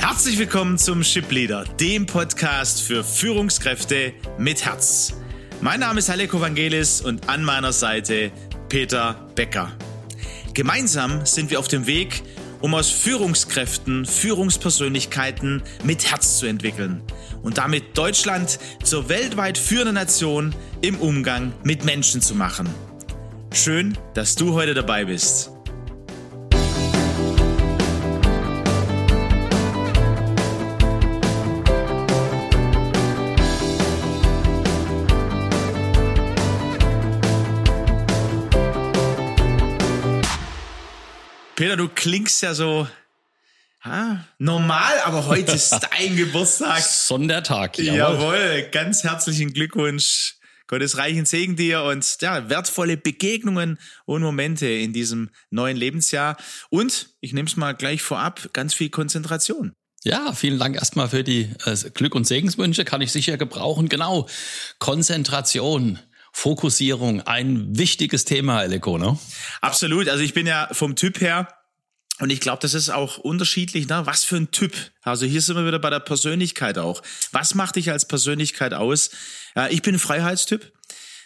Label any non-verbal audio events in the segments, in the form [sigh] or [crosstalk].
Herzlich willkommen zum Ship Leader, dem Podcast für Führungskräfte mit Herz. Mein Name ist Haleko Vangelis und an meiner Seite Peter Becker. Gemeinsam sind wir auf dem Weg, um aus Führungskräften Führungspersönlichkeiten mit Herz zu entwickeln und damit Deutschland zur weltweit führenden Nation im Umgang mit Menschen zu machen. Schön, dass du heute dabei bist. Peter, du klingst ja so ha, normal, aber heute [laughs] ist dein Geburtstag. Sondertag. Jawohl. jawohl, ganz herzlichen Glückwunsch. Gottes reichen Segen dir und ja, wertvolle Begegnungen und Momente in diesem neuen Lebensjahr. Und ich nehme es mal gleich vorab, ganz viel Konzentration. Ja, vielen Dank erstmal für die äh, Glück- und Segenswünsche, kann ich sicher gebrauchen. Genau, Konzentration. Fokussierung, ein wichtiges Thema, Eleko, ne? Absolut. Also ich bin ja vom Typ her und ich glaube, das ist auch unterschiedlich, ne? was für ein Typ. Also hier sind wir wieder bei der Persönlichkeit auch. Was macht dich als Persönlichkeit aus? Ich bin Freiheitstyp.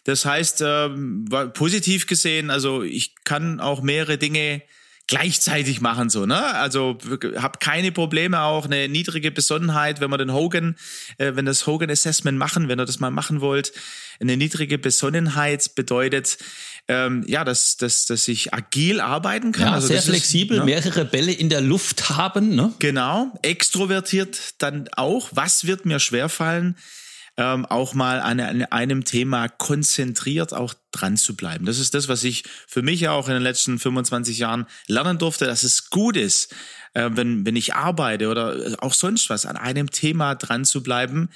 Das heißt, ähm, positiv gesehen, also ich kann auch mehrere Dinge gleichzeitig machen so ne? Also habe keine Probleme auch eine niedrige Besonnenheit wenn wir den Hogan äh, wenn das Hogan Assessment machen wenn ihr das mal machen wollt. Eine niedrige Besonnenheit bedeutet ähm, ja dass dass dass ich agil arbeiten kann. Ja, also sehr flexibel ist, ne? mehrere Bälle in der Luft haben ne? Genau. Extrovertiert dann auch. Was wird mir schwerfallen ähm, auch mal an, an einem Thema konzentriert auch dran zu bleiben. Das ist das, was ich für mich auch in den letzten 25 Jahren lernen durfte, dass es gut ist, äh, wenn, wenn ich arbeite oder auch sonst was, an einem Thema dran zu bleiben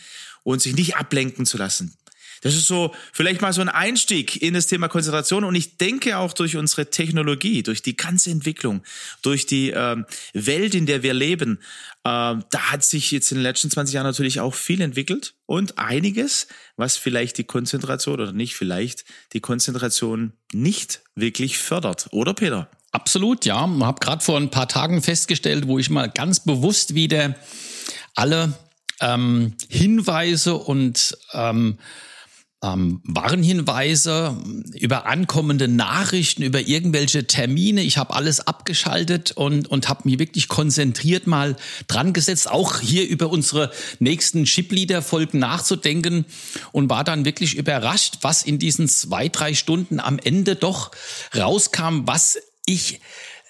und sich nicht ablenken zu lassen. Das ist so vielleicht mal so ein Einstieg in das Thema Konzentration und ich denke auch durch unsere Technologie, durch die ganze Entwicklung, durch die ähm, Welt, in der wir leben, ähm, da hat sich jetzt in den letzten 20 Jahren natürlich auch viel entwickelt und einiges, was vielleicht die Konzentration oder nicht vielleicht die Konzentration nicht wirklich fördert, oder Peter? Absolut, ja. Ich habe gerade vor ein paar Tagen festgestellt, wo ich mal ganz bewusst wieder alle ähm, Hinweise und ähm, ähm, Warnhinweise über ankommende Nachrichten, über irgendwelche Termine. Ich habe alles abgeschaltet und, und habe mich wirklich konzentriert mal dran gesetzt, auch hier über unsere nächsten Chipleader-Folgen nachzudenken und war dann wirklich überrascht, was in diesen zwei, drei Stunden am Ende doch rauskam, was ich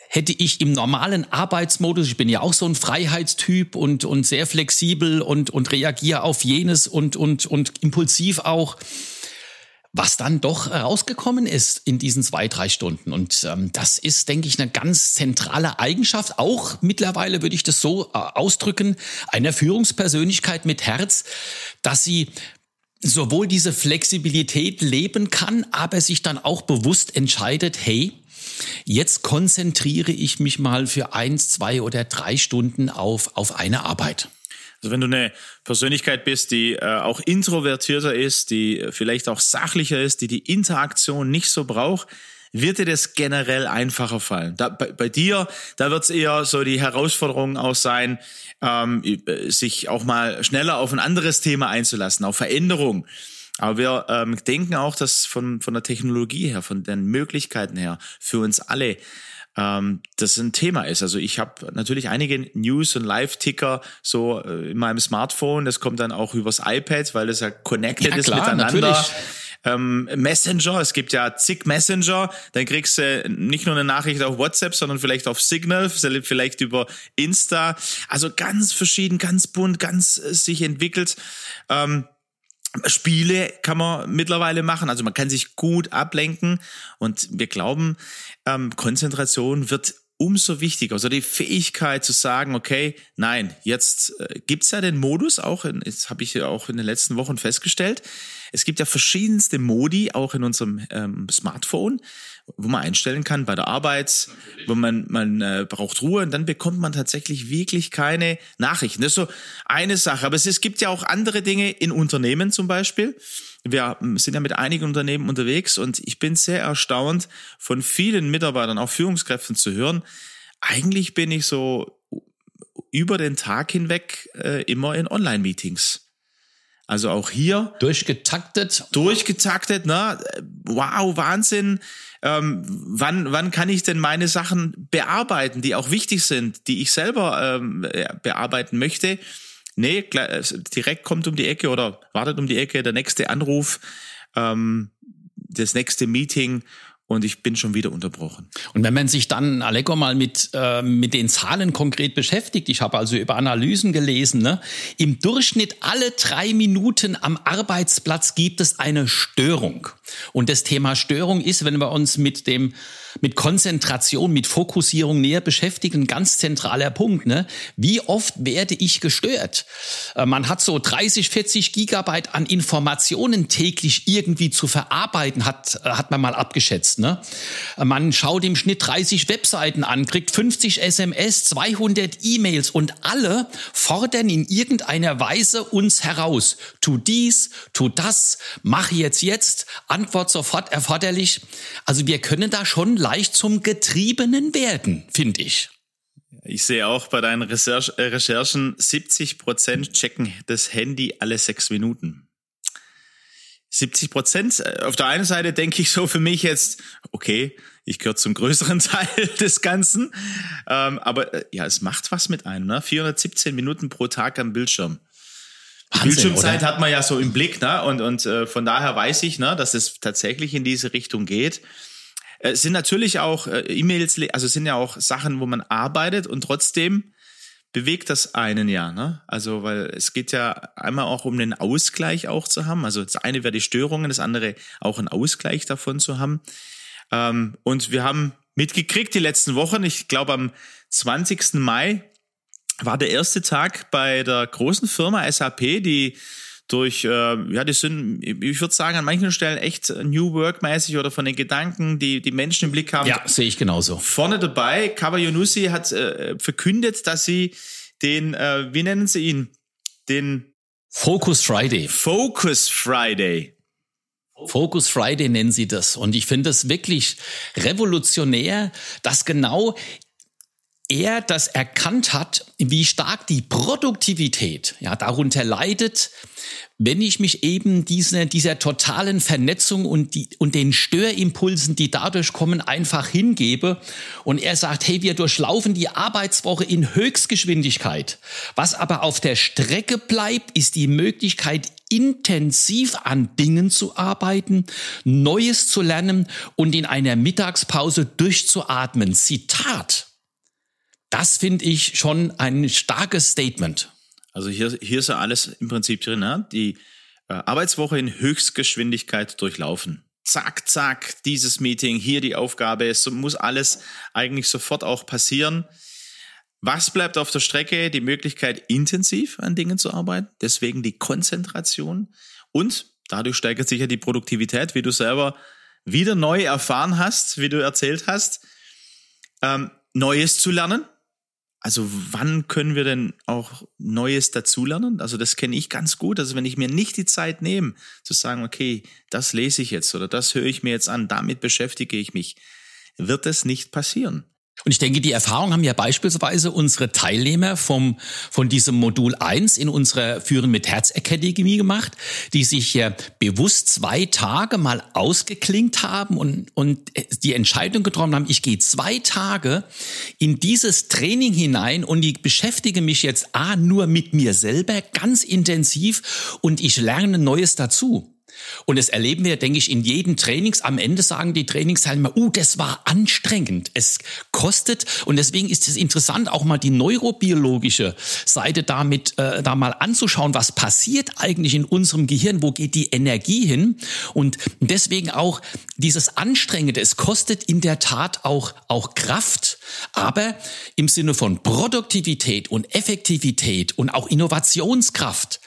hätte ich im normalen Arbeitsmodus, ich bin ja auch so ein Freiheitstyp und, und sehr flexibel und, und reagiere auf jenes und, und, und impulsiv auch, was dann doch rausgekommen ist in diesen zwei, drei Stunden. Und ähm, das ist, denke ich, eine ganz zentrale Eigenschaft, auch mittlerweile würde ich das so äh, ausdrücken, einer Führungspersönlichkeit mit Herz, dass sie sowohl diese Flexibilität leben kann, aber sich dann auch bewusst entscheidet, hey, Jetzt konzentriere ich mich mal für eins, zwei oder drei Stunden auf, auf eine Arbeit. Also wenn du eine Persönlichkeit bist, die äh, auch introvertierter ist, die vielleicht auch sachlicher ist, die die Interaktion nicht so braucht, wird dir das generell einfacher fallen. Da, bei, bei dir, da wird es eher so die Herausforderung auch sein, ähm, sich auch mal schneller auf ein anderes Thema einzulassen, auf Veränderung. Aber wir ähm, denken auch, dass von, von der Technologie her, von den Möglichkeiten her, für uns alle ähm, das ein Thema ist. Also ich habe natürlich einige News- und Live-Ticker so äh, in meinem Smartphone. Das kommt dann auch übers iPad, weil das ja connected ja, ist klar, miteinander. Natürlich. Ähm, Messenger, es gibt ja zig Messenger, dann kriegst du nicht nur eine Nachricht auf WhatsApp, sondern vielleicht auf Signal, vielleicht über Insta. Also ganz verschieden, ganz bunt, ganz äh, sich entwickelt. Ähm, Spiele kann man mittlerweile machen, also man kann sich gut ablenken und wir glauben, ähm, Konzentration wird umso wichtiger. Also die Fähigkeit zu sagen, okay, nein, jetzt äh, gibt's ja den Modus auch, in, das habe ich ja auch in den letzten Wochen festgestellt. Es gibt ja verschiedenste Modi auch in unserem ähm, Smartphone wo man einstellen kann bei der Arbeit, wo man, man äh, braucht Ruhe und dann bekommt man tatsächlich wirklich keine Nachrichten. Das ist so eine Sache. Aber es, es gibt ja auch andere Dinge in Unternehmen zum Beispiel. Wir sind ja mit einigen Unternehmen unterwegs und ich bin sehr erstaunt von vielen Mitarbeitern, auch Führungskräften zu hören. Eigentlich bin ich so über den Tag hinweg äh, immer in Online-Meetings. Also auch hier. Durchgetaktet. Durchgetaktet, ne? Wow, Wahnsinn. Ähm, wann, wann kann ich denn meine Sachen bearbeiten, die auch wichtig sind, die ich selber ähm, bearbeiten möchte? Nee, direkt kommt um die Ecke oder wartet um die Ecke der nächste Anruf, ähm, das nächste Meeting und ich bin schon wieder unterbrochen. Und wenn man sich dann, Aleko, mal mit, äh, mit den Zahlen konkret beschäftigt, ich habe also über Analysen gelesen, ne? im Durchschnitt alle drei Minuten am Arbeitsplatz gibt es eine Störung. Und das Thema Störung ist, wenn wir uns mit dem mit Konzentration, mit Fokussierung näher beschäftigen, ganz zentraler Punkt. Ne? Wie oft werde ich gestört? Äh, man hat so 30, 40 Gigabyte an Informationen täglich irgendwie zu verarbeiten, hat, äh, hat man mal abgeschätzt. Ne? Äh, man schaut im Schnitt 30 Webseiten an, kriegt 50 SMS, 200 E-Mails und alle fordern in irgendeiner Weise uns heraus. Tu dies, tu das, mach jetzt jetzt, Antwort sofort erforderlich. Also wir können da schon leicht zum Getriebenen werden, finde ich. Ich sehe auch bei deinen äh, Recherchen, 70 Prozent checken das Handy alle sechs Minuten. 70 Prozent. Äh, auf der einen Seite denke ich so für mich jetzt, okay, ich gehöre zum größeren [laughs] Teil des Ganzen. Ähm, aber äh, ja, es macht was mit einem. Ne? 417 Minuten pro Tag am Bildschirm. Wahnsinn, Bildschirmzeit oder? hat man ja so im Blick, ne? Und, und äh, von daher weiß ich, ne, dass es tatsächlich in diese Richtung geht. Es äh, sind natürlich auch äh, E-Mails, also es sind ja auch Sachen, wo man arbeitet und trotzdem bewegt das einen ja, ne? Also, weil es geht ja einmal auch um den Ausgleich auch zu haben. Also das eine wäre die Störungen, das andere auch einen Ausgleich davon zu haben. Ähm, und wir haben mitgekriegt die letzten Wochen, ich glaube am 20. Mai war der erste Tag bei der großen Firma SAP, die durch, äh, ja, die sind, ich würde sagen, an manchen Stellen echt New Work-mäßig oder von den Gedanken, die die Menschen im Blick haben. Ja, sehe ich genauso. Vorne dabei, Kaba Yunusi hat äh, verkündet, dass sie den, äh, wie nennen sie ihn? Den Focus Friday. Focus Friday. Focus Friday nennen sie das. Und ich finde das wirklich revolutionär, dass genau er das erkannt hat, wie stark die Produktivität ja darunter leidet, wenn ich mich eben diese, dieser totalen Vernetzung und, die, und den Störimpulsen, die dadurch kommen, einfach hingebe. Und er sagt, hey, wir durchlaufen die Arbeitswoche in Höchstgeschwindigkeit. Was aber auf der Strecke bleibt, ist die Möglichkeit, intensiv an Dingen zu arbeiten, Neues zu lernen und in einer Mittagspause durchzuatmen. Zitat. Das finde ich schon ein starkes Statement. Also hier, hier ist ja alles im Prinzip drin, ne? die äh, Arbeitswoche in Höchstgeschwindigkeit durchlaufen. Zack, zack, dieses Meeting, hier die Aufgabe, es muss alles eigentlich sofort auch passieren. Was bleibt auf der Strecke? Die Möglichkeit, intensiv an Dingen zu arbeiten, deswegen die Konzentration und dadurch steigert sich ja die Produktivität, wie du selber wieder neu erfahren hast, wie du erzählt hast, ähm, Neues zu lernen, also wann können wir denn auch Neues dazulernen? Also das kenne ich ganz gut. Also wenn ich mir nicht die Zeit nehme, zu sagen, okay, das lese ich jetzt oder das höre ich mir jetzt an, damit beschäftige ich mich, wird es nicht passieren. Und ich denke, die Erfahrung haben ja beispielsweise unsere Teilnehmer vom, von diesem Modul 1 in unserer Führen mit Herz Akademie gemacht, die sich ja bewusst zwei Tage mal ausgeklingt haben und, und die Entscheidung getroffen haben, ich gehe zwei Tage in dieses Training hinein und ich beschäftige mich jetzt A, nur mit mir selber ganz intensiv und ich lerne Neues dazu. Und das erleben wir, denke ich, in jedem Trainings. Am Ende sagen die Trainingsteilnehmer, uh, das war anstrengend. Es kostet. Und deswegen ist es interessant, auch mal die neurobiologische Seite damit, äh, da mal anzuschauen, was passiert eigentlich in unserem Gehirn, wo geht die Energie hin. Und deswegen auch dieses Anstrengende, es kostet in der Tat auch, auch Kraft, aber im Sinne von Produktivität und Effektivität und auch Innovationskraft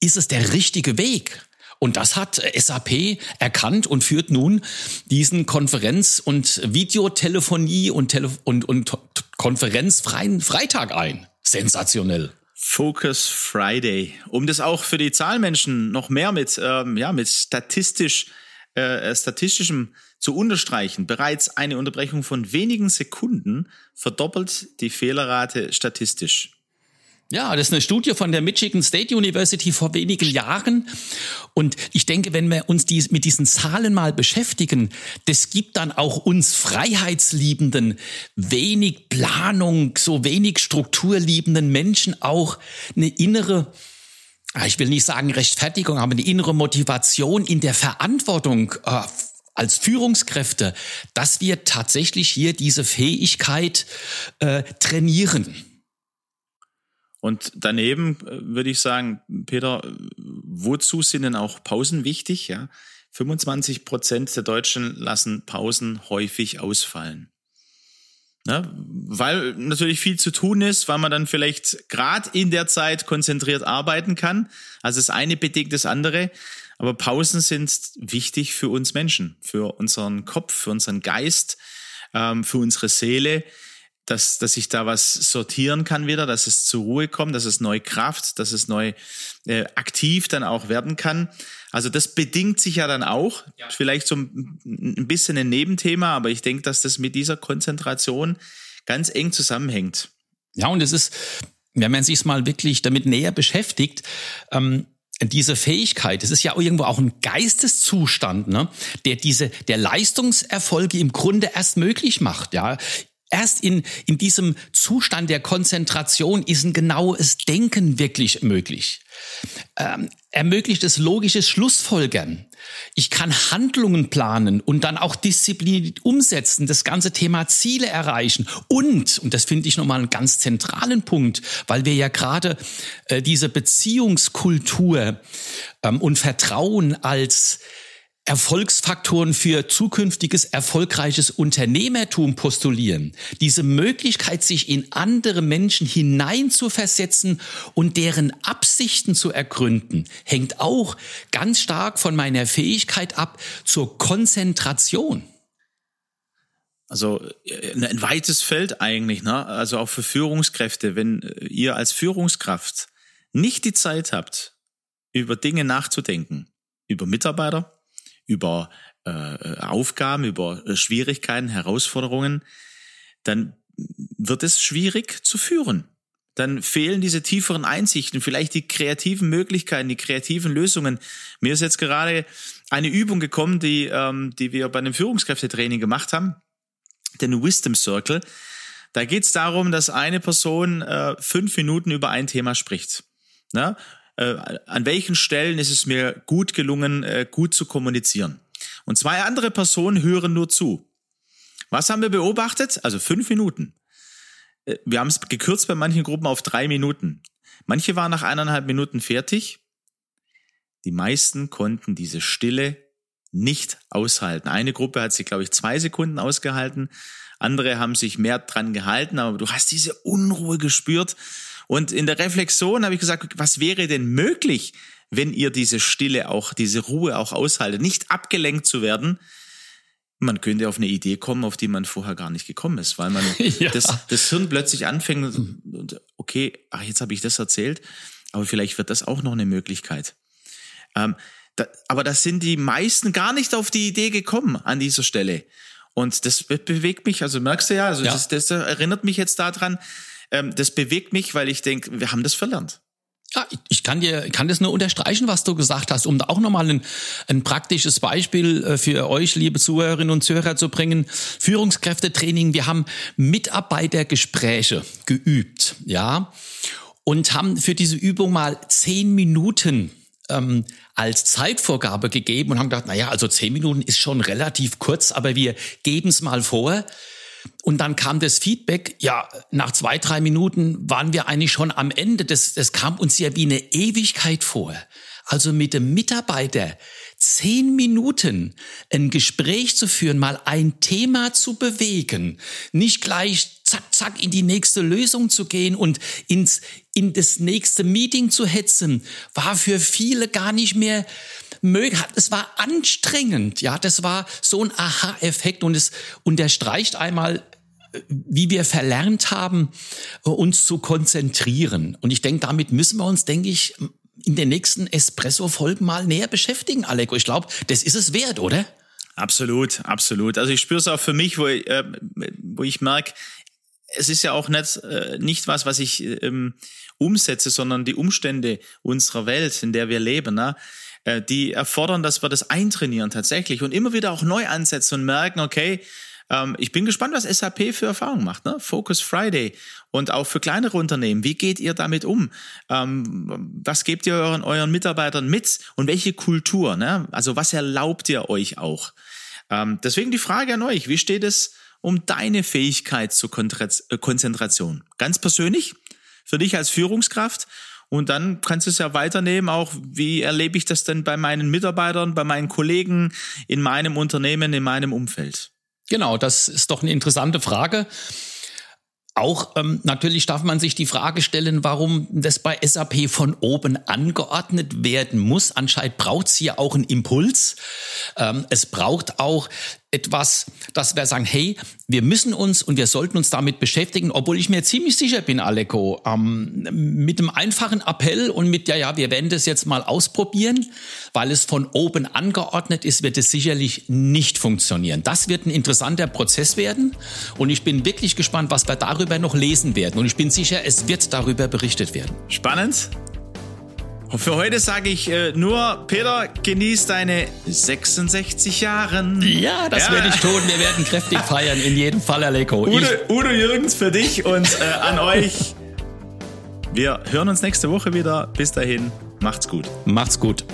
ist es der richtige Weg. Und das hat SAP erkannt und führt nun diesen Konferenz- und Videotelefonie und, Tele und, und konferenzfreien Freitag ein. Sensationell. Focus Friday. Um das auch für die Zahlmenschen noch mehr mit, ähm, ja, mit statistisch, äh, statistischem zu unterstreichen. Bereits eine Unterbrechung von wenigen Sekunden verdoppelt die Fehlerrate statistisch. Ja, das ist eine Studie von der Michigan State University vor wenigen Jahren. Und ich denke, wenn wir uns dies, mit diesen Zahlen mal beschäftigen, das gibt dann auch uns Freiheitsliebenden, wenig Planung, so wenig strukturliebenden Menschen auch eine innere, ah, ich will nicht sagen Rechtfertigung, aber eine innere Motivation in der Verantwortung äh, als Führungskräfte, dass wir tatsächlich hier diese Fähigkeit äh, trainieren. Und daneben äh, würde ich sagen, Peter, wozu sind denn auch Pausen wichtig? Ja, 25 Prozent der Deutschen lassen Pausen häufig ausfallen. Ja, weil natürlich viel zu tun ist, weil man dann vielleicht gerade in der Zeit konzentriert arbeiten kann. Also das eine bedingt das andere. Aber Pausen sind wichtig für uns Menschen, für unseren Kopf, für unseren Geist, ähm, für unsere Seele dass, dass ich da was sortieren kann wieder, dass es zur Ruhe kommt, dass es neue Kraft, dass es neu äh, aktiv dann auch werden kann. Also das bedingt sich ja dann auch, ja. vielleicht so ein, ein bisschen ein Nebenthema, aber ich denke, dass das mit dieser Konzentration ganz eng zusammenhängt. Ja, und es ist, wenn man sich mal wirklich damit näher beschäftigt, ähm, diese Fähigkeit, es ist ja irgendwo auch ein Geisteszustand, ne, der diese, der Leistungserfolge im Grunde erst möglich macht, ja. Erst in, in diesem Zustand der Konzentration ist ein genaues Denken wirklich möglich. Ähm, ermöglicht es logisches Schlussfolgern. Ich kann Handlungen planen und dann auch diszipliniert umsetzen, das ganze Thema Ziele erreichen. Und, und das finde ich nochmal einen ganz zentralen Punkt, weil wir ja gerade äh, diese Beziehungskultur ähm, und Vertrauen als Erfolgsfaktoren für zukünftiges erfolgreiches Unternehmertum postulieren. Diese Möglichkeit, sich in andere Menschen hineinzuversetzen und deren Absichten zu ergründen, hängt auch ganz stark von meiner Fähigkeit ab zur Konzentration. Also äh, ein weites Feld eigentlich, ne? Also auch für Führungskräfte, wenn äh, ihr als Führungskraft nicht die Zeit habt, über Dinge nachzudenken, über Mitarbeiter, über äh, Aufgaben, über äh, Schwierigkeiten, Herausforderungen, dann wird es schwierig zu führen. Dann fehlen diese tieferen Einsichten, vielleicht die kreativen Möglichkeiten, die kreativen Lösungen. Mir ist jetzt gerade eine Übung gekommen, die, ähm, die wir bei einem Führungskräftetraining gemacht haben, den Wisdom Circle. Da geht es darum, dass eine Person äh, fünf Minuten über ein Thema spricht. Ne? Äh, an welchen Stellen ist es mir gut gelungen, äh, gut zu kommunizieren. Und zwei andere Personen hören nur zu. Was haben wir beobachtet? Also fünf Minuten. Äh, wir haben es gekürzt bei manchen Gruppen auf drei Minuten. Manche waren nach eineinhalb Minuten fertig. Die meisten konnten diese Stille nicht aushalten. Eine Gruppe hat sich, glaube ich, zwei Sekunden ausgehalten. Andere haben sich mehr dran gehalten, aber du hast diese Unruhe gespürt. Und in der Reflexion habe ich gesagt, was wäre denn möglich, wenn ihr diese Stille auch, diese Ruhe auch aushaltet, nicht abgelenkt zu werden? Man könnte auf eine Idee kommen, auf die man vorher gar nicht gekommen ist, weil man [laughs] ja. das, das Hirn plötzlich anfängt und okay, ach, jetzt habe ich das erzählt, aber vielleicht wird das auch noch eine Möglichkeit. Ähm, da, aber das sind die meisten gar nicht auf die Idee gekommen an dieser Stelle. Und das bewegt mich, also merkst du ja, also ja. Das, das erinnert mich jetzt daran, ähm, das bewegt mich, weil ich denke, wir haben das verlernt. Ja, ich kann dir, kann das nur unterstreichen, was du gesagt hast, um da auch nochmal ein, ein praktisches Beispiel äh, für euch, liebe Zuhörerinnen und Zuhörer, zu bringen. Führungskräftetraining. Wir haben Mitarbeitergespräche geübt, ja, und haben für diese Übung mal zehn Minuten ähm, als Zeitvorgabe gegeben und haben gedacht, na ja, also zehn Minuten ist schon relativ kurz, aber wir geben es mal vor. Und dann kam das Feedback, ja, nach zwei, drei Minuten waren wir eigentlich schon am Ende. Das, das kam uns ja wie eine Ewigkeit vor. Also mit dem Mitarbeiter zehn Minuten ein Gespräch zu führen, mal ein Thema zu bewegen, nicht gleich zack, zack in die nächste Lösung zu gehen und ins, in das nächste Meeting zu hetzen, war für viele gar nicht mehr mögen. Es war anstrengend, ja, das war so ein Aha-Effekt und es unterstreicht einmal, wie wir verlernt haben, uns zu konzentrieren. Und ich denke, damit müssen wir uns, denke ich, in den nächsten Espresso-Folgen mal näher beschäftigen, Aleko. Ich glaube, das ist es wert, oder? Absolut, absolut. Also ich spüre es auch für mich, wo ich, äh, wo ich merke, es ist ja auch nicht, äh, nicht was, was ich ähm, umsetze, sondern die Umstände unserer Welt, in der wir leben, ne? Äh, die erfordern, dass wir das eintrainieren tatsächlich und immer wieder auch neu ansetzen und merken, okay, ähm, ich bin gespannt, was SAP für Erfahrungen macht. Ne? Focus Friday und auch für kleinere Unternehmen. Wie geht ihr damit um? Ähm, was gebt ihr euren, euren Mitarbeitern mit und welche Kultur? Ne? Also was erlaubt ihr euch auch? Ähm, deswegen die Frage an euch, wie steht es um deine Fähigkeit zur äh, Konzentration? Ganz persönlich, für dich als Führungskraft und dann kannst du es ja weiternehmen, auch wie erlebe ich das denn bei meinen Mitarbeitern, bei meinen Kollegen, in meinem Unternehmen, in meinem Umfeld? Genau, das ist doch eine interessante Frage. Auch ähm, natürlich darf man sich die Frage stellen, warum das bei SAP von oben angeordnet werden muss. Anscheinend braucht es hier auch einen Impuls. Ähm, es braucht auch etwas, dass wir sagen, hey, wir müssen uns und wir sollten uns damit beschäftigen, obwohl ich mir ziemlich sicher bin, Aleko, ähm, mit einem einfachen Appell und mit, ja, ja, wir werden das jetzt mal ausprobieren, weil es von oben angeordnet ist, wird es sicherlich nicht funktionieren. Das wird ein interessanter Prozess werden und ich bin wirklich gespannt, was wir darüber noch lesen werden und ich bin sicher, es wird darüber berichtet werden. Spannend. Für heute sage ich äh, nur, Peter, genieß deine 66 Jahre. Ja, das ja. werde ich tun. Wir werden kräftig feiern, in jedem Fall, Aleko. Udo, Udo Jürgens für dich und äh, an euch. Wir hören uns nächste Woche wieder. Bis dahin, macht's gut. Macht's gut.